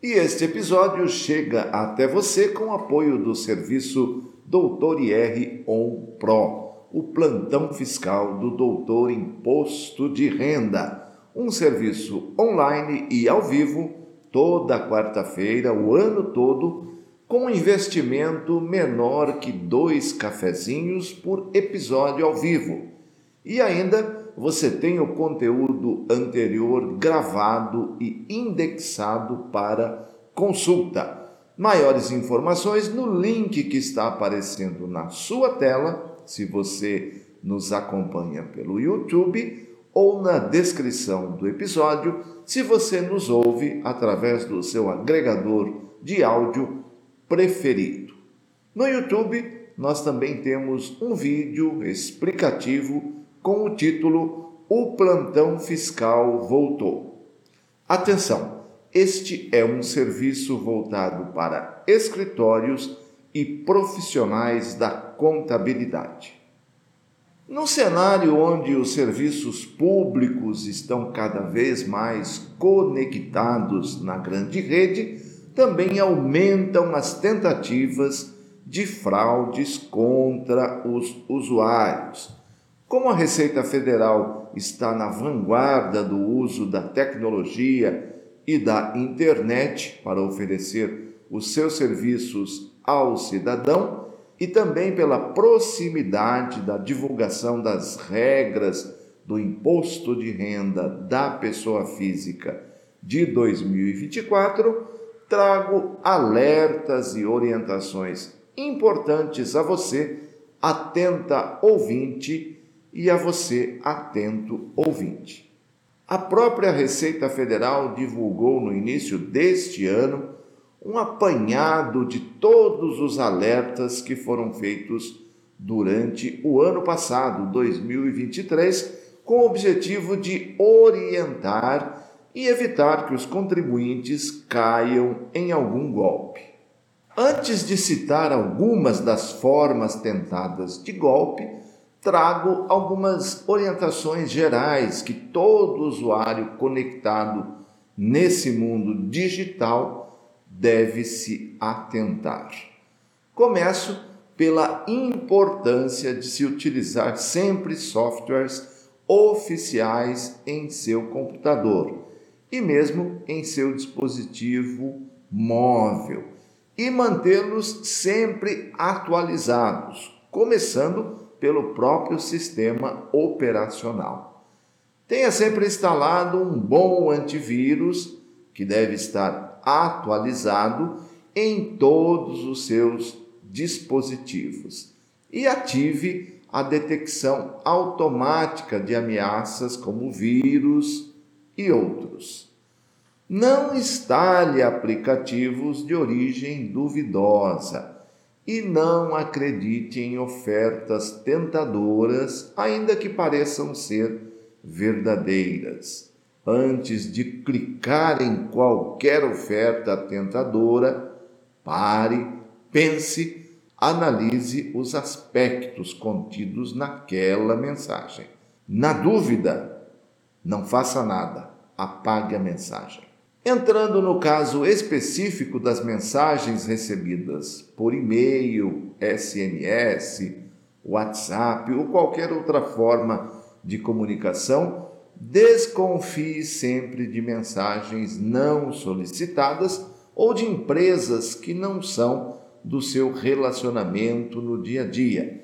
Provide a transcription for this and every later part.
E este episódio chega até você com o apoio do serviço Doutor IR On Pro, o plantão fiscal do Doutor Imposto de Renda, um serviço online e ao vivo toda quarta-feira, o ano todo, com investimento menor que dois cafezinhos por episódio ao vivo. E ainda você tem o conteúdo anterior gravado e indexado para consulta. Maiores informações no link que está aparecendo na sua tela, se você nos acompanha pelo YouTube, ou na descrição do episódio, se você nos ouve através do seu agregador de áudio preferido. No YouTube, nós também temos um vídeo explicativo com o título O Plantão Fiscal Voltou. Atenção! Este é um serviço voltado para escritórios e profissionais da contabilidade. No cenário onde os serviços públicos estão cada vez mais conectados na grande rede, também aumentam as tentativas de fraudes contra os usuários como a Receita Federal está na vanguarda do uso da tecnologia e da internet para oferecer os seus serviços ao cidadão, e também pela proximidade da divulgação das regras do imposto de renda da pessoa física de 2024, trago alertas e orientações importantes a você, atenta ouvinte e a você, atento ouvinte. A própria Receita Federal divulgou no início deste ano um apanhado de todos os alertas que foram feitos durante o ano passado, 2023, com o objetivo de orientar e evitar que os contribuintes caiam em algum golpe. Antes de citar algumas das formas tentadas de golpe, trago algumas orientações gerais que todo usuário conectado nesse mundo digital deve se atentar. Começo pela importância de se utilizar sempre softwares oficiais em seu computador e mesmo em seu dispositivo móvel e mantê-los sempre atualizados, começando pelo próprio sistema operacional. Tenha sempre instalado um bom antivírus que deve estar atualizado em todos os seus dispositivos e ative a detecção automática de ameaças como vírus e outros. Não instale aplicativos de origem duvidosa e não acredite em ofertas tentadoras, ainda que pareçam ser verdadeiras. Antes de clicar em qualquer oferta tentadora, pare, pense, analise os aspectos contidos naquela mensagem. Na dúvida, não faça nada, apague a mensagem. Entrando no caso específico das mensagens recebidas por e-mail, SMS, WhatsApp ou qualquer outra forma de comunicação, desconfie sempre de mensagens não solicitadas ou de empresas que não são do seu relacionamento no dia a dia.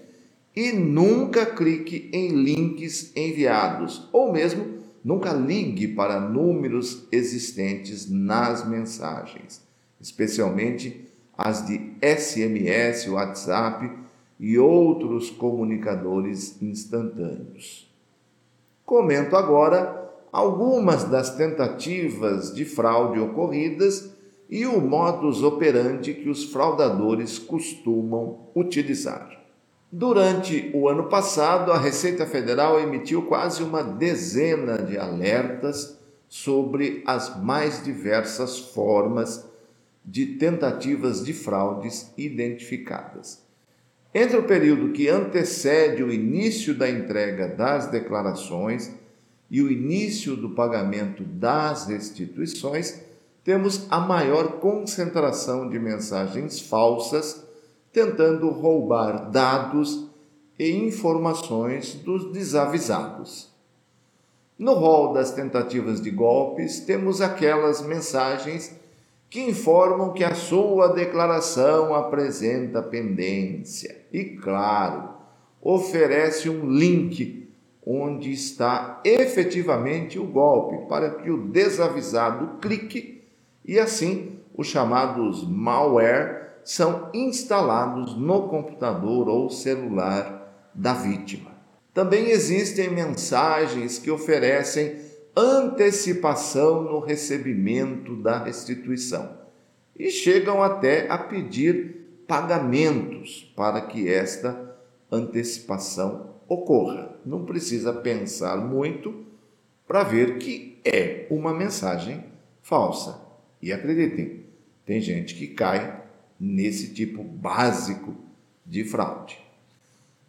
E nunca clique em links enviados ou mesmo Nunca ligue para números existentes nas mensagens, especialmente as de SMS, WhatsApp e outros comunicadores instantâneos. Comento agora algumas das tentativas de fraude ocorridas e o modus operandi que os fraudadores costumam utilizar. Durante o ano passado, a Receita Federal emitiu quase uma dezena de alertas sobre as mais diversas formas de tentativas de fraudes identificadas. Entre o período que antecede o início da entrega das declarações e o início do pagamento das restituições, temos a maior concentração de mensagens falsas tentando roubar dados e informações dos desavisados. No rol das tentativas de golpes, temos aquelas mensagens que informam que a sua declaração apresenta pendência e, claro, oferece um link onde está efetivamente o golpe para que o desavisado clique e assim os chamados malware são instalados no computador ou celular da vítima. Também existem mensagens que oferecem antecipação no recebimento da restituição e chegam até a pedir pagamentos para que esta antecipação ocorra. Não precisa pensar muito para ver que é uma mensagem falsa. E acreditem, tem gente que cai nesse tipo básico de fraude.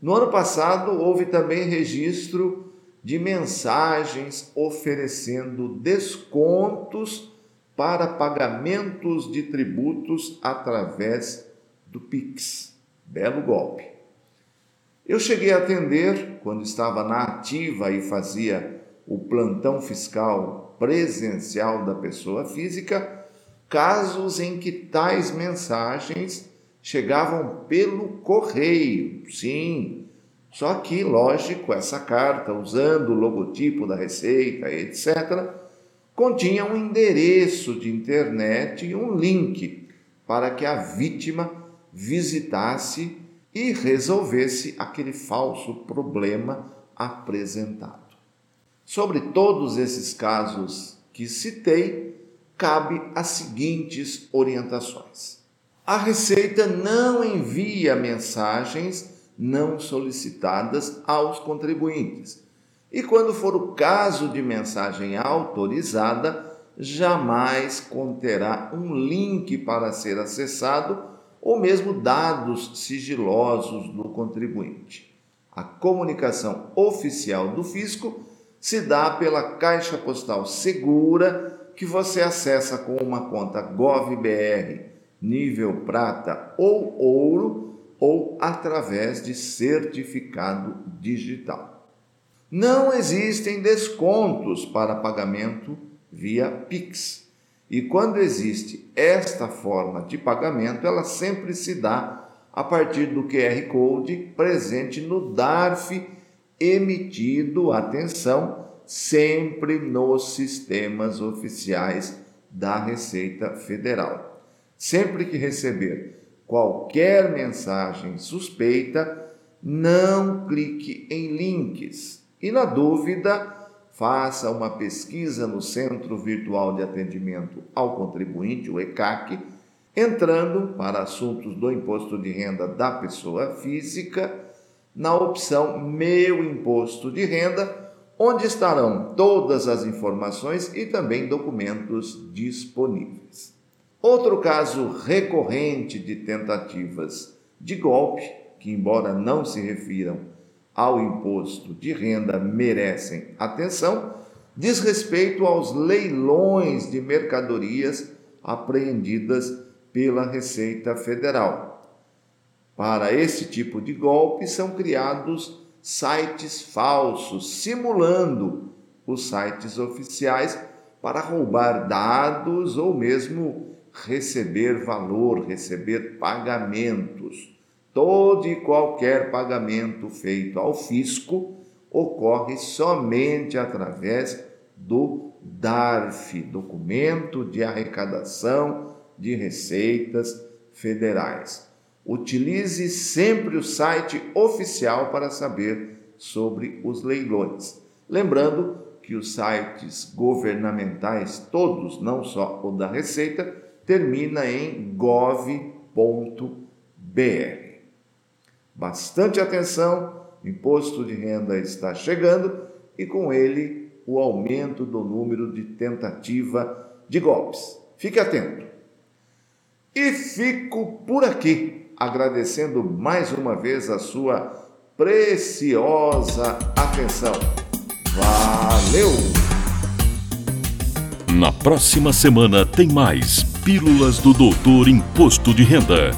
No ano passado, houve também registro de mensagens oferecendo descontos para pagamentos de tributos através do Pix. Belo golpe. Eu cheguei a atender, quando estava na ativa e fazia o plantão fiscal presencial da pessoa física, casos em que tais mensagens chegavam pelo correio. Sim, só que, lógico, essa carta, usando o logotipo da Receita, etc., continha um endereço de internet e um link para que a vítima visitasse e resolvesse aquele falso problema apresentado. Sobre todos esses casos que citei, cabe as seguintes orientações. A Receita não envia mensagens não solicitadas aos contribuintes. E quando for o caso de mensagem autorizada, jamais conterá um link para ser acessado ou mesmo dados sigilosos do contribuinte. A comunicação oficial do fisco se dá pela caixa postal segura que você acessa com uma conta GovBR nível prata ou ouro ou através de certificado digital. Não existem descontos para pagamento via Pix. E quando existe esta forma de pagamento, ela sempre se dá a partir do QR Code presente no DARF emitido, atenção, sempre nos sistemas oficiais da Receita Federal. Sempre que receber qualquer mensagem suspeita, não clique em links e, na dúvida, faça uma pesquisa no Centro Virtual de Atendimento ao Contribuinte, o ECAC, entrando para assuntos do imposto de renda da pessoa física na opção Meu Imposto de Renda onde estarão todas as informações e também documentos disponíveis. Outro caso recorrente de tentativas de golpe, que, embora não se refiram ao imposto de renda, merecem atenção, diz respeito aos leilões de mercadorias apreendidas pela Receita Federal. Para esse tipo de golpe são criados sites falsos, simulando os sites oficiais para roubar dados ou mesmo receber valor, receber pagamentos. Todo e qualquer pagamento feito ao fisco ocorre somente através do DARF, Documento de Arrecadação de Receitas Federais. Utilize sempre o site oficial para saber sobre os leilões. Lembrando que os sites governamentais, todos, não só o da Receita, termina em gov.br. Bastante atenção, imposto de renda está chegando e com ele o aumento do número de tentativa de golpes. Fique atento. E fico por aqui, agradecendo mais uma vez a sua preciosa atenção. Valeu! Na próxima semana tem mais Pílulas do Doutor Imposto de Renda.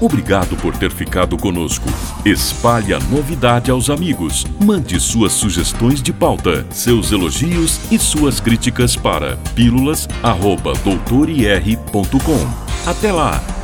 Obrigado por ter ficado conosco. Espalhe a novidade aos amigos. Mande suas sugestões de pauta, seus elogios e suas críticas para pílulas.doutorir.com. Até lá!